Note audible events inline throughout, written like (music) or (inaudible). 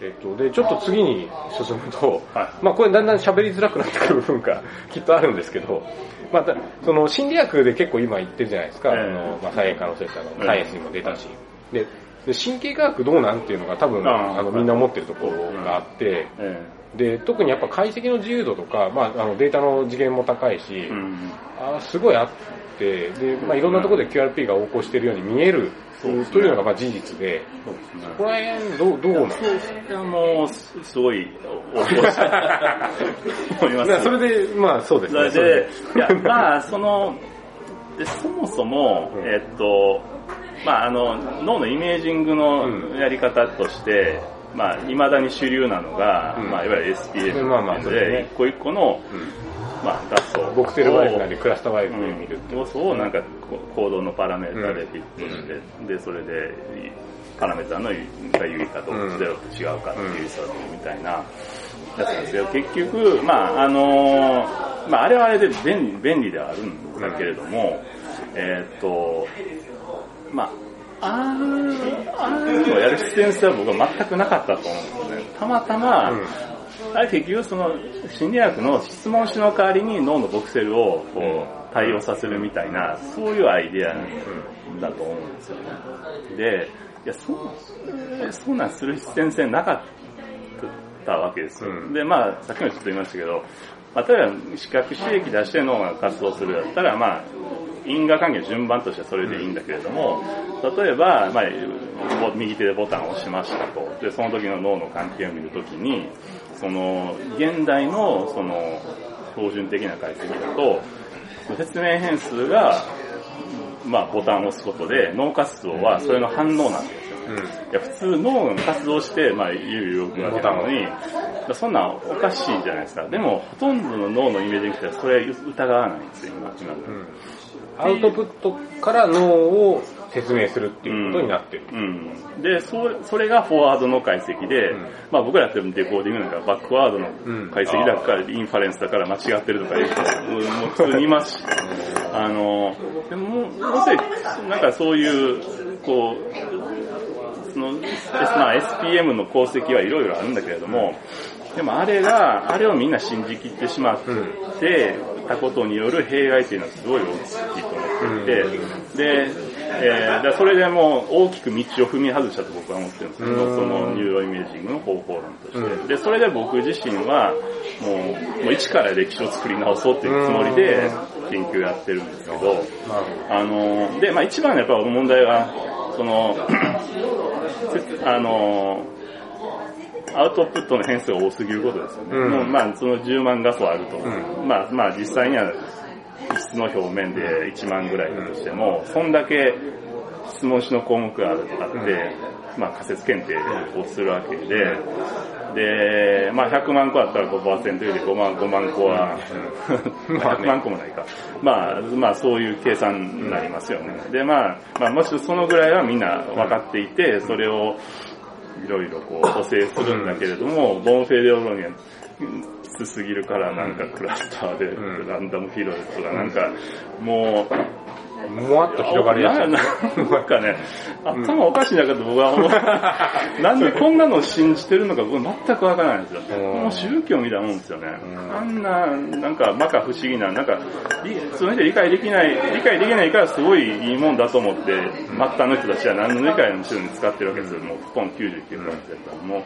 えっと、で、ちょっと次に進むと、はまあこれだんだん喋りづらくなってくる部分が (laughs) きっとあるんですけど、また、その心理学で結構今言ってるじゃないですか、ええ。あの、まあ再現可能性ってあの、ええ。サイエンスにも出たし。で、で神経科学どうなんっていうのが多分、あの、みんな思ってるところがあって、えで、特にやっぱ解析の自由度とか、まああの、データの次元も高いし、えうん。あすごいあって、で、まあいろんなところで QRP が横行してるように見えるというのがまあ事実で、そ。ここら辺どう、どうなんですかいや、もう、すすごい、(laughs) お、お、思います。ね。それで、まあそうですね。それで、いや、まあ、その、でそもそも、うん。えっと、まあ、あの、脳のイメージングのやり方として、まあ、未だに主流なのが、うん。まあ、いわゆる SPF まあまあそうで一個一個の、うんまあ、画素を。ボクテルワイフなりクラスターワイフでうん見るって。要素をなんかこ行動のパラメータでフィットして、で、それでパラメータのが有意かとうんゼロと違うかっていう差みたいなやつなんですけど、結局、まああのまああれはあれで便利便利ではあるんだけれども、えーっと、まあああああいうのをやる必然性は僕は全くなかったと思うんですね。たまたま、うんあれ結局その心理学の質問紙の代わりに脳のボクセルをこう対応させるみたいな、そういうアイデアだと思うんですよね。で、いや、そう、そうなんする必然性なかったわけですよ。うんで、まあ、さっきもちょっと言いましたけど、まあ、例えば視覚刺激出して脳が活動するだったら、まあ、因果関係の順番としてはそれでいいんだけれども、例えば、まあ、右手でボタンを押しましたと。で、その時の脳の関係を見るときに、その、現代の、その、標準的な解析だと、説明変数が、まあ、ボタンを押すことで、脳活動はそれの反応なんですよね。うん。いや、普通脳が活動して、まあ、言うよくわけなのに、そんなんおかしいじゃないですか。でも、ほとんどの脳のイメージングってそれ疑わないんですよ、今。今うんアウトプットから脳を説明するっていうことになってる。うん。で、そそれがフォワードの解析で、うん。まあ僕らやってるデコーディングなんかバックワードの解析だから、インファレンスだから間違ってるとかいう人も普通にいます。し、あの、でも、もうせなんかそういう、こう、その、まあ SPM の功績はいろいろあるんだけれども、でもあれが、あれをみんな信じきってしまってたことによる弊害っていうのはすごい大きいと思っていて、で、えーだそれでもう大きく道を踏み外したと僕は思ってるんですけど、うんそのニューロイメージングの方法論として。うんで、それで僕自身は、もう、もう一から歴史を作り直そうっていうつもりで研究やってるんですけど、あの、で、まあ一番のやっぱ問題は、その、せ (clears throat) あの、アウトプットの変数が多すぎることですよね。うんもうまあその10万画素あると。うまあまあ実際には質の表面で1万ぐらいだとしても、そんだけ質問紙の項目があって、まあ仮説検定をするわけで、で、まあ100万個あったら5%より5万、5万個は、100万個もないか。まあ、まあそういう計算になりますよね。で、まあ、まあもしそのぐらいはみんな分かっていて、それをいろいろこう補正するんだけれども、ボンフェデオロニア、きつすぎるからなんかクラスターでうんランダムフィロイとかなんか、もう、もわっと広がりやすい。なんかね、頭おかしいなかと僕は思う。(laughs) なんでこんなのを信じてるのか僕全くわからないんですよ。うんもう宗教みたいなもんですよねう。んあんな、なんか、まか不思議な、なんか、りその人理解できない、理解できないからすごいいいもんだと思って、末端の人たちは何の理解もしろに使ってるわけですよ。もうほとんど99%だったら。もう、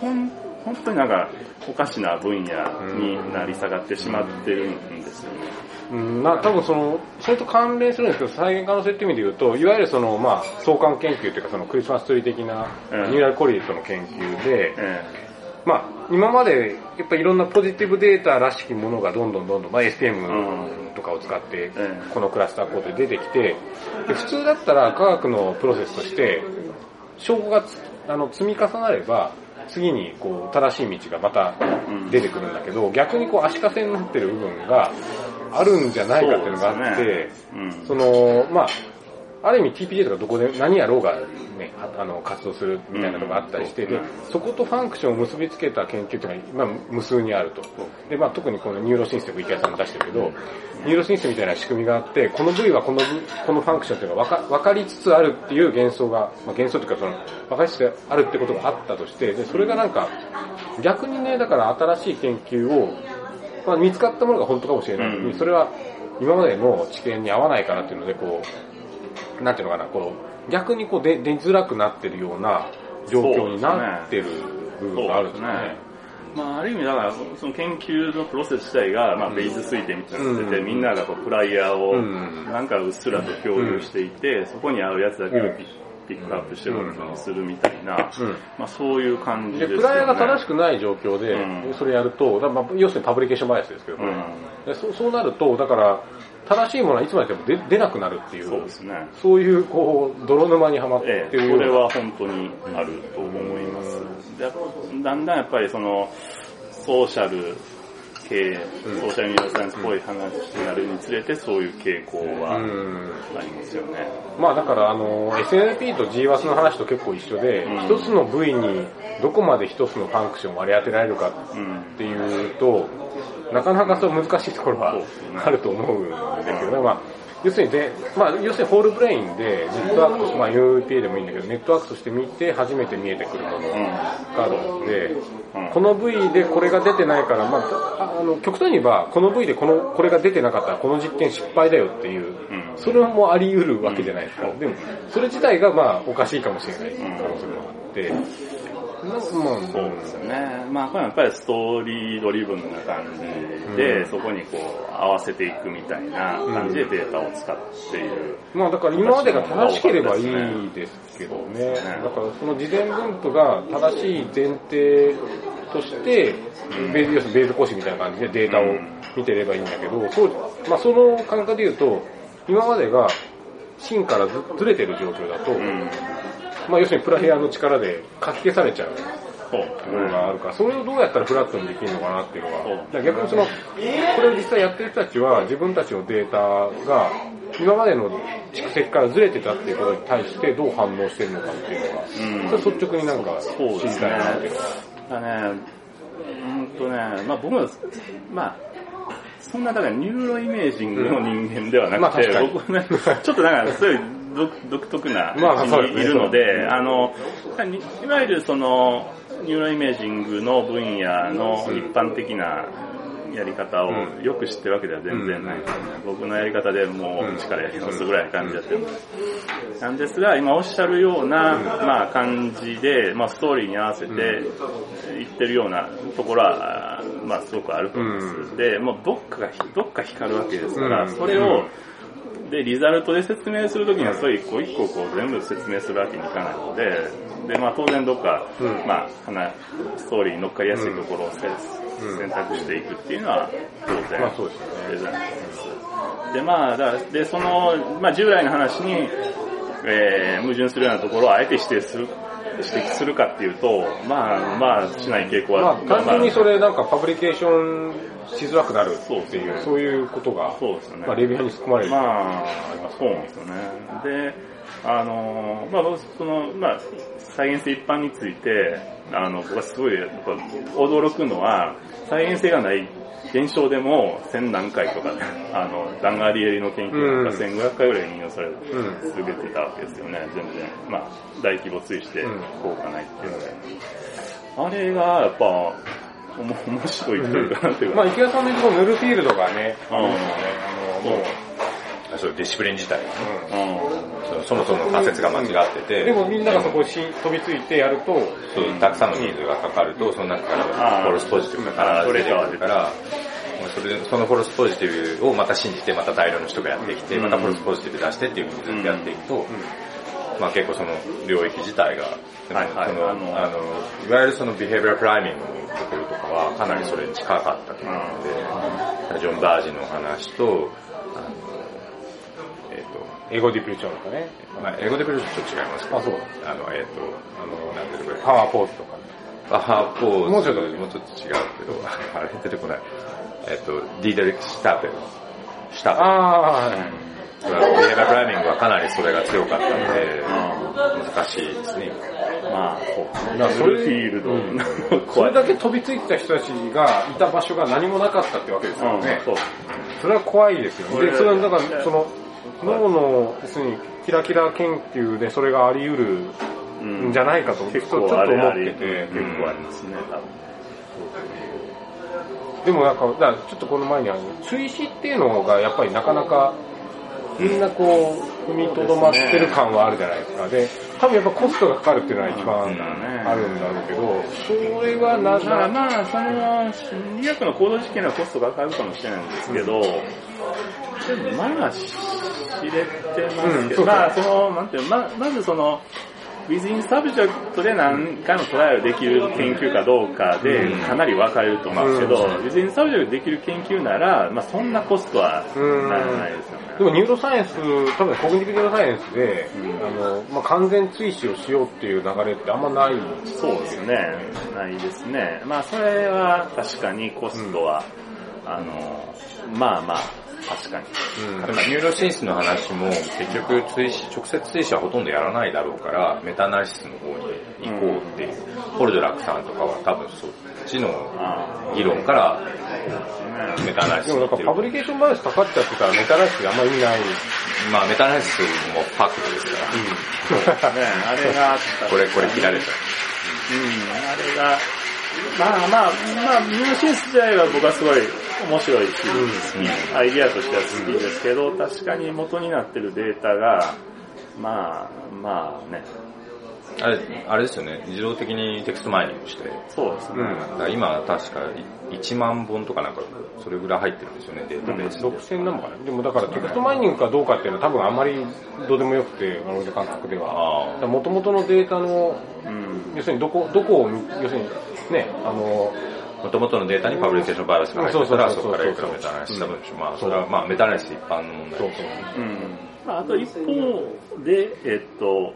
ほん、本当になんか、おかしな分野になり下がってしまってるんですよね。うん、な、多分その、それと関連するんですけど、再現可能性っていう意味で言うと、いわゆるその、まあ、相関研究というか、そのクリスマスツリー的な、うんニューラルコリエットの研究で、えまあ、今まで、やっぱいろんなポジティブデータらしきものがどんどんどんどん、まあ、STM とかを使ってえ、このクラスターコードで出てきて、で普通だったら科学のプロセスとして、証拠がつあの積み重なれば、次にこう正しい道がまた出てくるんだけど、逆にこう足かせになってる部分があるんじゃないかっていうのがあって、うん。その、まあ、ある意味 TPJ とかどこで何やろうがね、あの、活動するみたいなのがあったりして、で、そことファンクションを結びつけた研究っていうのが、まあ、無数にあると。で、まあ、特にこの Neurosynth 池谷さんも出してるけど、 Neurosynth みたいな仕組みがあって、この部位はこの部、このファンクションっていうのが分か分かりつつあるっていう幻想が、まあ、幻想というかその、分かりつつあるってことがあったとして、で、それがなんか、逆にね、だから新しい研究を、まあ、見つかったものが本当かもしれないのに、うん。それは今までの知見に合わないからっていうので、こう、なんていうのかな、こう、逆にこう出出づらくなってるような状況になってる部分があるんですよね。まあ、ある意味だから、その研究のプロセス自体が、まあ、ベース推定みたいになってて、うん。みんながこうフライヤーをうん、なんかうっすらと共有していて、そこに合うやつだけをピックアップしてることにするみたいな、うん。まあ、そういう感じで、ですよね。プライヤーが正しくない状況でう、ん。それやると、まあ要するにパブリケーションバイアスですけど、これうん。でそうそうなると、だから、正しいものはいつまででも出出なくなるっていう、そうですね。そういう、こう、泥沼にはまってええ、るようなそれは本当にあると思います。でだんだんやっぱりその、ソーシャル系、うんソーシャルニューロサイエンスっぽい話になるにつれて、そういう傾向はうんありますよね。まあだからあの SNP と GWAS の話と結構一緒で、うん一つの部位にどこまで一つのファンクションを割り当てられるかうんっていうと、なかなかそう難しいところはあると思うんですけどね。まあ要するにで、まあ要するにホールブレインでネットワークとして、まあ UPA でもいいんだけど、ネットワークとして見て初めて見えてくるものがあるので、うんこの部位でこれが出てないから、まあ、あの極端に言えば、この部位でこのこれが出てなかったらこの実験失敗だよっていう、うんそれもあり得るわけじゃないですか。でも、それ自体がまあおかしいかもしれない可能性もあって、なまあ、そうですよね。まあ、これはやっぱりストーリードリブンな感じで、うんそこにこう合わせていくみたいな感じでデータを使っている。まあだから今までが正しければいいですけどね。だからその事前分布が正しい前提として、ベース要するにベース講師みたいな感じでデータを見てればいいんだけど、そうまあその感覚で言うと、今までが芯からずずれてる状況だと、うん。まあ要するにプラヘアの力で書き消されちゃう。ところがあるから、それをどうやったらフラットにできるのかなっていうのが、逆にその、これを実際やってる人たちは自分たちのデータが今までの蓄積からずれてたっていうことに対してどう反応してるのかっていうのが、うん。それ率直になんか知りたいなって。いうのね、うんとね、まあ僕も、まあ、そんなだからニューロイメージングの人間ではなくて、まあ確かに。僕はね、ちょっとなんかそういう独独特なまあそう位置ですね。にいるので、あの、にいわゆるその、ニューロイメージングの分野の一般的なやり方をうん。よく知ってるわけでは全然ない。ですよね。僕のやり方でもう力やりますぐらいな感じでやってるんです。なんですが、今おっしゃるような、まあ感じで、まあストーリーに合わせて言ってるようなところは、まあすごくあると思います。で、もうどっかが、どっか光るわけですから、うん。それを、で、リザルトで説明するときには、それ一個一個こう全部説明するわけにいかないので、で、まあ当然どっか、うん。まあ、話ストーリーに乗っかりやすいところをせうん。選択していくっていうのは当然、まあそうですよね。デザインだと思います。で、まあ、だで、その、まあ従来の話に、えー、矛盾するようなところをあえて指定する、指摘するかっていうと、まあ、まあ、しない傾向まは、あ単純にそれなんかパブリケーションしづらくなるっていう、そういうことが、そうですよね。まあレビューに含まれる。まあ、そうなんですよね。で、あの、まあ、その、まあ、サイエンス一般について、あの、僕はすごい、驚くのは、サイエンス性がない現象でも、千何回とか、あの、ダンガリエリの研究なんかうん。1500回ぐらい引用されうん続けてたわけですよね、全然。まあ、大規模追してうん。効果ないっていうので。あれが、やっぱ、面白いというか、なんていうか、まあ池谷さんの言うとヌルフィールドがね、あの、もう、あそう、ディシプリン自体がね。うん。そもそもの仮説が間違ってて、でもみんながそこにし飛びついてやると、そうたくさんの人数がかかると、その中からフォルスポジティブが必ず出てくるから、それでそのフォルスポジティブをまた信じて、また大量の人がやってきて、うん。またフォルスポジティブ出してっていうふうにずっとやっていくと、まあ結構その領域自体が、はいはい。そのあのあのいわゆるそのビヘイビアクライミングのところとかはかなりそれに近かったと思うので、ジョン・バージの話と、あのえっ、と、英語ディプリチョンとかね、まあ、英語でプロジェクト違いますけど、あそうあの、えっ、と、あの、なんていうのこれ、パワーポーズとかね。パワーポーズ、もうちょっともうちょっと違うけど、(laughs) あれ出てこない。えっ、と、ディーデレク・シュターペル。シュターペル。ああ、はい。ビヘイバープライミングはかなりそれが強かったので、難しいですね。まあ、そう。だそれフィールドうん (laughs) のそ。れだけ飛びついてた人たちがいた場所が何もなかったってわけですよね。そう。それは怖いですよね。これで、それはだから、その、脳の、要するに、キラキラ研究でそれがあり得るうんんじゃないかと、ちょ結っと構あれ思っあれ、てて。結構ありますね、多分。でもなんか、だちょっとこの前にあの、追試っていうのがやっぱりなかなか、みんなこう、踏みとどまってる感はあるじゃないですか。で、多分やっぱコストがかかるっていうのは一番あるんだろうけど、それはな、だからな、まあ、その、心理学の行動実験のコストがかかるかもしれないんですけど、でもまあ、知れてますけど、うんまあ、その、なんていうのま、まずその、within subject で何回もトライアルできる研究かどうかでうん。かなり分かれると思うんですけど、うん。within subject できる研究なら、まあそんなコストはうんならないですよね。でもニューロサイエンス、多分 cognitive neuroscience で、うん。あの、まあ、完全追試をしようっていう流れってあんまないんですそうですね。ないですね。まあそれは確かにコストは、あの、まあまあ、確かに。でも Neurosynth の話も結局追試、直接追試はほとんどやらないだろうから、メタアナリシスの方に行こうっていう、ポルドラックさんとかは多分そっちのあ議論からメタアナリシスでもなんかパブリケーションバイアスかかっちゃってたらメタアナリシスであんまり意味ない。まあメタアナリシスもファクトですから、ね。あれがあった。これ、これ切られちゃうん、あれが、まあまあ、まあ、 Neurosynth 自体は僕はすごい面白いし、アイディアとしては好きですけど、確かに元になってるデータが、まあ、まあね、う。あれ、あれですよね、自動的にテクストマイニングして、そうですね。だから今確か1万本とかなんか、それぐらい入ってるんですよね、データベースで。6000なのかなでもだからテクストマイニングかどうかっていうのは多分あんまりどうでもよくて、俺の感覚では。あもともとのデータの、うん。要するにどこ、どこを、要するにね、あの、あ、もともとのデータにパブリケーションバイアスが入ってたら、そこからいくらメタアナリシスした文章。まあ、それはまあ、メタアナリシス一般の問題。ですあ、あと一方で、えっと、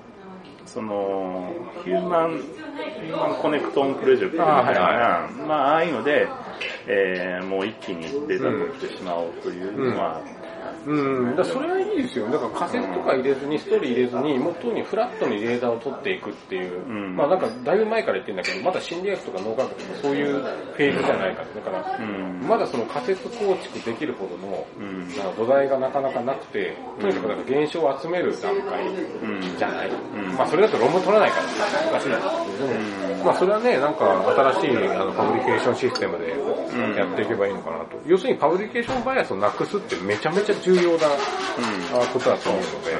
その、ヒューマン、 Human Connectome Project みたいな、あまあ、ああいうので、えー、もう一気にデータ取ってしまおうというのは、うん、だからそれはいいですよ。だから仮説とか入れずに、ストーリー入れずに、もっとにフラットにデータを取っていくっていう、ん。まあなんかだいぶ前から言ってるんだけど、まだ心理学とか脳科学とかそういうフェーズじゃないかと。だから、うん。まだその仮説構築できるほどの、うん。土台がなかなかなくて、とにかくなんか現象を集める段階うん。じゃない。ん。まあそれだと論文取らないから難しいんですけど、まあそれはね、なんか新しいあのパブリケーションシステムでやっていけばいいのかなと。要するにパブリケーションバイアスをなくすってめちゃめちゃ重要なあことだと思うので、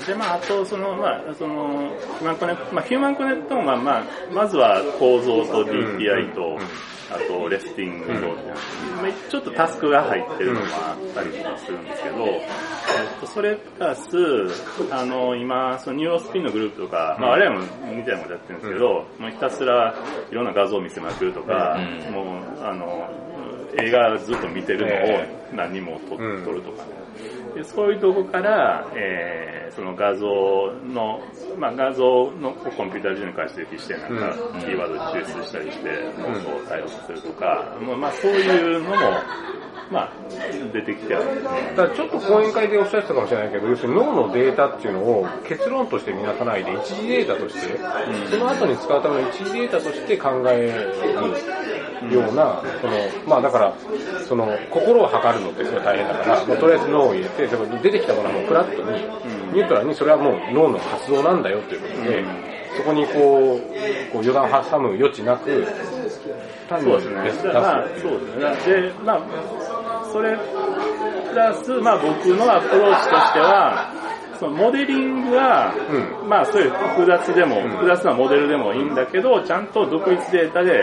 うん。で、まあ、あと、その、まあ、その、ヒューマンコネまあ、ヒューマンコネクトームは、まあ、まずは構造と DTI と、あと、レスティングと、まあちょっとタスクが入ってるのもあったりとかするんですけど、えっと、それプラス、あの、今、その NeuroSpin のグループとか、まあ、我々もみたいなことやってるんですけど、もうひたすらいろんな画像を見せまくるとか、うん。もう、あの、映画ずっと見てるのえを何人も撮るとかね。でそういうとこから、えーその画像の、まあ、画像のコンピューター上に解析して、なんか、うん。キーワード抽出したりして、妄想を対応させるとか、まあまあ、そういうのも、まあ、出てきてある。だからちょっと講演会でおっしゃってたかもしれないけど、要するに脳のデータっていうのを結論として見なさないで、一時データとして、その後に使うための一時データとして考えるような、その、まあだから、その、心を測るのってすごい大変だから、まあ、とりあえず脳を入れて、でも出てきたものはもうフラットに、ニュートラルにそれはもう脳の活動なんだよということで、そこにこう、こう予断を挟む余地なく、単にそうですね。出すだからまあ、そうですね。で、まあ、それプラス、まあ僕のアプローチとしては、そのモデリングは、うまあそういう複雑でも、ん。複雑なモデルでもいいんだけど、ちゃんと独立データで、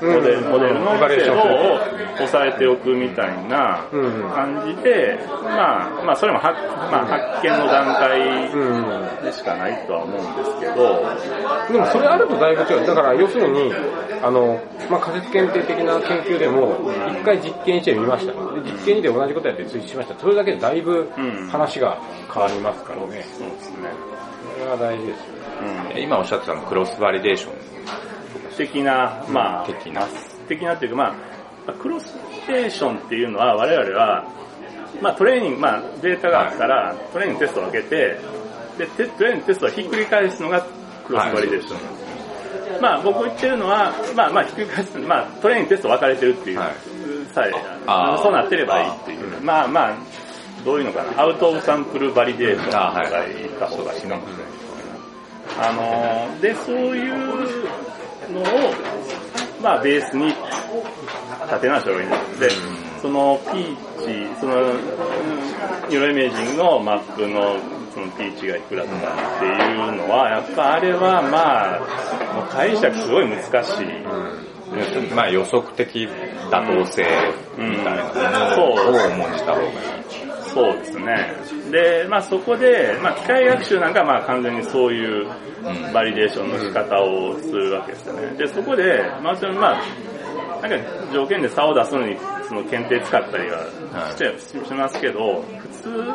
こう、モデル、うんモデルの精度を抑えておくみたいなうん。感じで、まあ、まあそれも発,、まあ、発見の段階うんでしかないとは思うんですけど、でもそれあるとだいぶ違う。だから要するに、あの、まあ、仮説検定的な研究でも、一回実験してみました。で実験で同じことやって追試しました。それだけでだいぶうん話が変わりますからね。そうですね。それは大事ですよ。うん今おっしゃってたのクロスバリデーション。的な、まあ、的な的なっていうか、まあ、クロステーションっていうのは我々は、まあトレーニング、まあデータがあったら、トレーニングテストを分けて、で、テトレーニングテストをひっくり返すのがクロスバリデーションなんです。まあ僕言ってるのは、まあまあひっくり返す、まあトレーニングテスト分かれてるっていう、はいさえ、そうなってればいいっていう。まあまあ、どういうのかな、 out of sample validation とか言った方がいいかもしれない。あのーで、そういうのを、まあベースに立て直した方がいいんです。で、その p値、その、うんニューロイメージングのマップのその P値がいくらとかっていうのは、やっぱあれはまあ、解釈すごい難しい。まあ予測的妥当性みたいなを重んじた方がいい。そうですね。で、まあそこで、まあ機械学習なんかはまあ完全にそういうバリデーションの仕方をするわけですよね。で、そこで、まあそのまあ、なんか条件で差を出すのにその検定使ったりはしちゃししますけど、普通、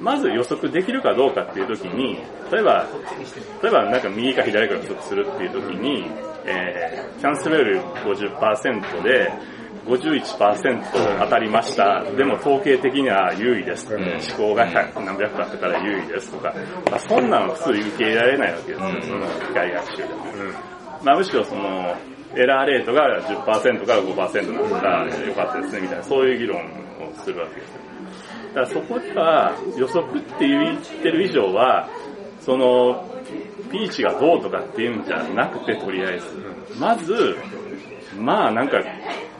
まず予測できるかどうかっていう時に、例えば、例えばなんか右か左か予測するっていう時に、えー、チャンスレベル50%で、51%当たりました。でも統計的には優位です。ん思考が100何百個あったから優位ですとか、まあ、そんなの普通受け入れられないわけですよ、その機械学習でも。まあむしろその、エラーレートが10%から5%になったらよかったですねみたいな、そういう議論をするわけですよ。だからそこでは予測って言ってる以上は、その、ピーチがどうとかっていうんじゃなくて、とりあえず。まず、まあなんか、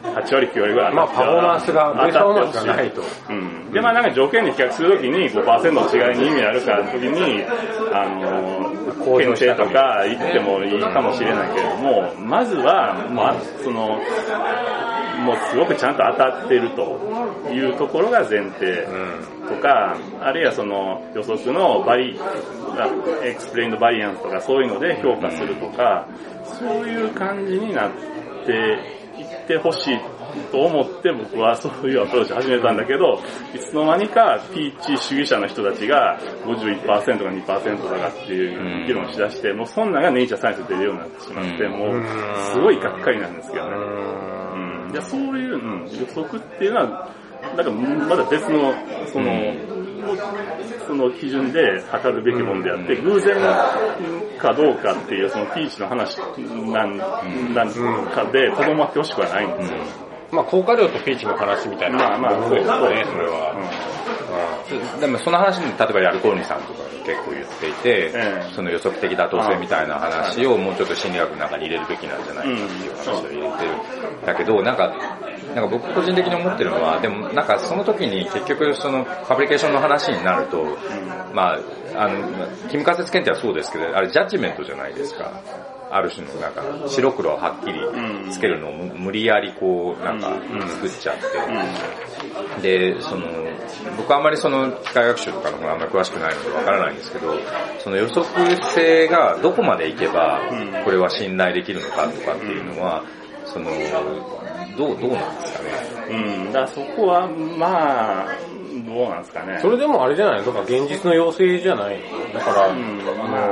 8割9割ぐらいまあパフォーマンスが、ベースパフォーマンスがないと。うん。で、まあなんか条件で比較するときに5%の違いに意味あるかのときに、あの、検定とか言ってもいいかもしれないけれども、まずは、まあ、その、もうすごくちゃんと当たってるというところが前提とか、あるいはその予測のバリ、 explained variance とかそういうので評価するとか、そういう感じになっていってほしいと思って僕はそういうアプローチ始めたんだけど、いつの間にかピーチ主義者の人たちが51%か2%だかっていう議論しだして、もうそんなんがネイチャーサイエンスで出るようになってしまって、もうすごいがっかりなんですけどね。うん、いやそういう、うん、予測っていうのは、なんかまだ別の、その、その基準で測るべきものであって、偶然かどうかっていうそのピーチの話なんなんかでとどまってほしくはないんですよ。まあ効果量とピーチの話みたいな。まあまあものですよね、そそう。でもその話に例えばヤルコーニさんとか結構言っていて、ええその予測的妥当性みたいな話をもうちょっと心理学の中に入れるべきなんじゃないかっていう話を入れてる。だけど、なんか、なんか僕個人的に思ってるのは、でもなんかその時に結局そのファブリケーションの話になると、まあ、あの、キム仮説検定はそうですけど、あれジャッジメントじゃないですか。ある種のなんか白黒をはっきりつけるのを無無理やりこうなんか作っちゃって、で、その、僕はあんまりその機械学習とかの方があんまり詳しくないのでわからないんですけど、その予測性がどこまでいけばうん、これは信頼できるのかとかっていうのは、その、どう、どうなんですかね。うん、だそこは、まあ、どうなんですかね。それでもあれじゃない？のだから現実の要請じゃない？のだから、うん、あまあ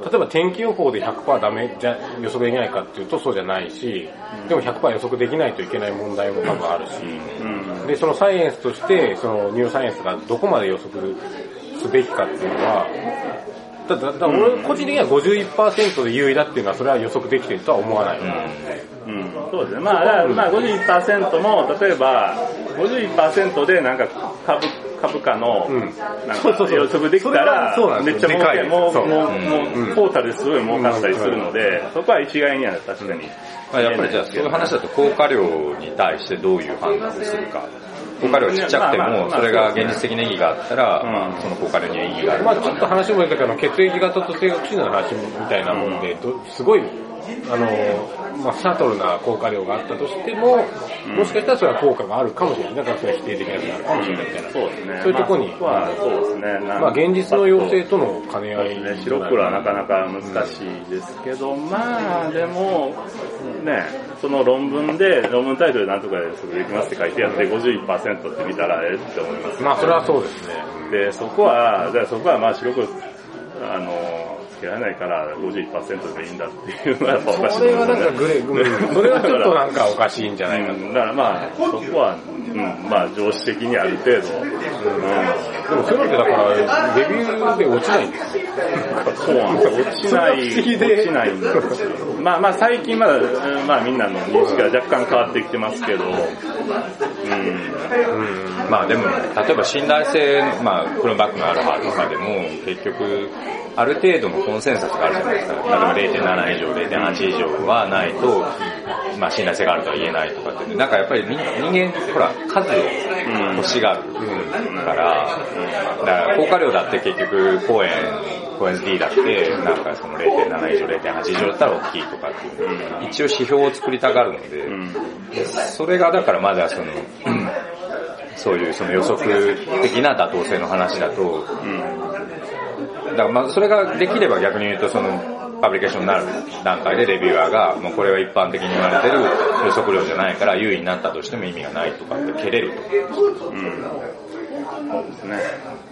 の、例えば天気予報で100%ダメじゃ予測できないかっていうとそうじゃないし、でも100%予測できないといけない問題も多分あるし、うん、で、そのサイエンスとして、そのニューロサイエンスがどこまで予測すべきかっていうのは、だだだ俺個人的には51%で優位だっていうのはそれは予測できてるとは思わない。うん、そうですね。まあ、だからまあ51%も、例えば、51%でなんか株、株価の、うん。なんかそうそうそう。予測できたらそれはそうなん、めっちゃ儲かいですもう、もう、う。んもう、うん。トータルですごい儲かったりするので、そこは一概には確かに。まあ、やっぱりじゃあそういう話だと効果量に対してどういう判断をするか。効果量がちっちゃくても、それが現実的な意義があったら、その効果量には意義がある。まあちょっと話もいいけど、あの血液型と性格診断の話みたいなもんで、どすごい、あの、まあ、シャトルな効果量があったとしても、もしかしたらそれは効果があるかもしれない。だからそれは否定的なやつがあるかもしれないみたいな。そうですね。そういうとこにまあそこはそうですね。まあ現実の要請との兼ね合いね。白黒はなかなか難しいですけど、まあでも、ね、その論文で、論文タイトルでなんとかで予測できますって書いてあって51%って見たらええって思います。まあそれはそうですね。で、そこは、じゃあそこはまあ白黒、あの、つけられないから51%でいいんだっていうのはやっぱおかしいそれはなんかグレー、うんそれはちょっとなんかおかしいんじゃないかと。うんだからまあ、そこはうん、まあ常識的にある程度、うん、でもそういうのってだから、レビューで落ちないんですよ。そうなんですよ。落ちない、落ちないんですよ。まあまあ最近まだ、うんまあみんなの認識が若干変わってきてますけど、うん、まあでも、例えば信頼性、まあ、クロバックのアルファとかでも、結局、ある程度のコンセンサスがあるじゃないですか。例えば0.7以上、0.8以上はないと、まあ信頼性があるとは言えないとかって、なんかやっぱり人人間、ほら、数を欲しがるから、だから効果量だって結局、公園、公園 D だって、なんかその0.7以上、0.8以上だったら大きいとかっていう、一応指標を作りたがるので、うん、それがだからまだその、そういうその予測的な妥当性の話だと、うん、だからまあそれができれば逆に言うとその、パブリケーションになる段階でレビューアーが、もうこれは一般的に言われてる予測量じゃないから優位になったとしても意味がないとかって蹴れると。うん。そうですね。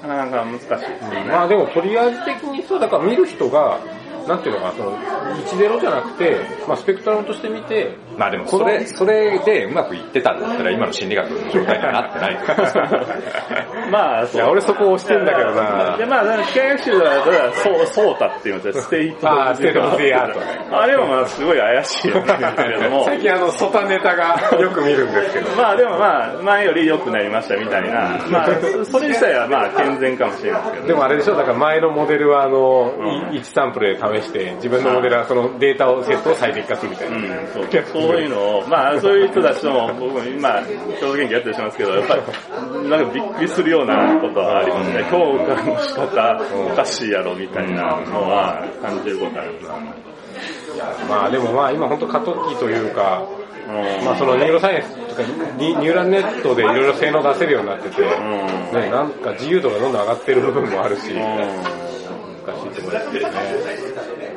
なかなか難しいですね。まあでもとりあえず的にそう、だから見る人が、なんていうのかな、その、10じゃなくて、まあスペクトラムとして見て、まあでもそれ、それでうまくいってたんだったら今の心理学の状態にはなってないと思うんですよまあ、いや、俺そこ押してんだけどなで、まあ、機械学習だったら、そう、ソータっていうので、ステイトあーステイトオブザアートねあれもまあ、すごい怪しいよね、けれども。最近あの、ソタネタがよく見るんですけど。まあでもまあ、前より良くなりましたみたいな。まあ、それ自体はまあ、健全かもしれないですけど。でもあれでしょ、だから前のモデルはあの、うん1サンプルで試して、自分のモデルはそのデータを、セットを最適化するみたいな。うん、そうそういうのを、まあそういう人たちとも、僕も今、共同研究やったりしますけど、やっぱり、なんかびっくりするようなことはありますね。評価の仕方、おかしいやろみたいなのは感じることあります。まあでもまあ今本当過渡期というか、うんまあそのニューロサイエンスとかニニューラルネットでいろいろ性能出せるようになってて、んね、なんか自由度がどんどん上がってる部分もあるし、うん難しいところですけどね。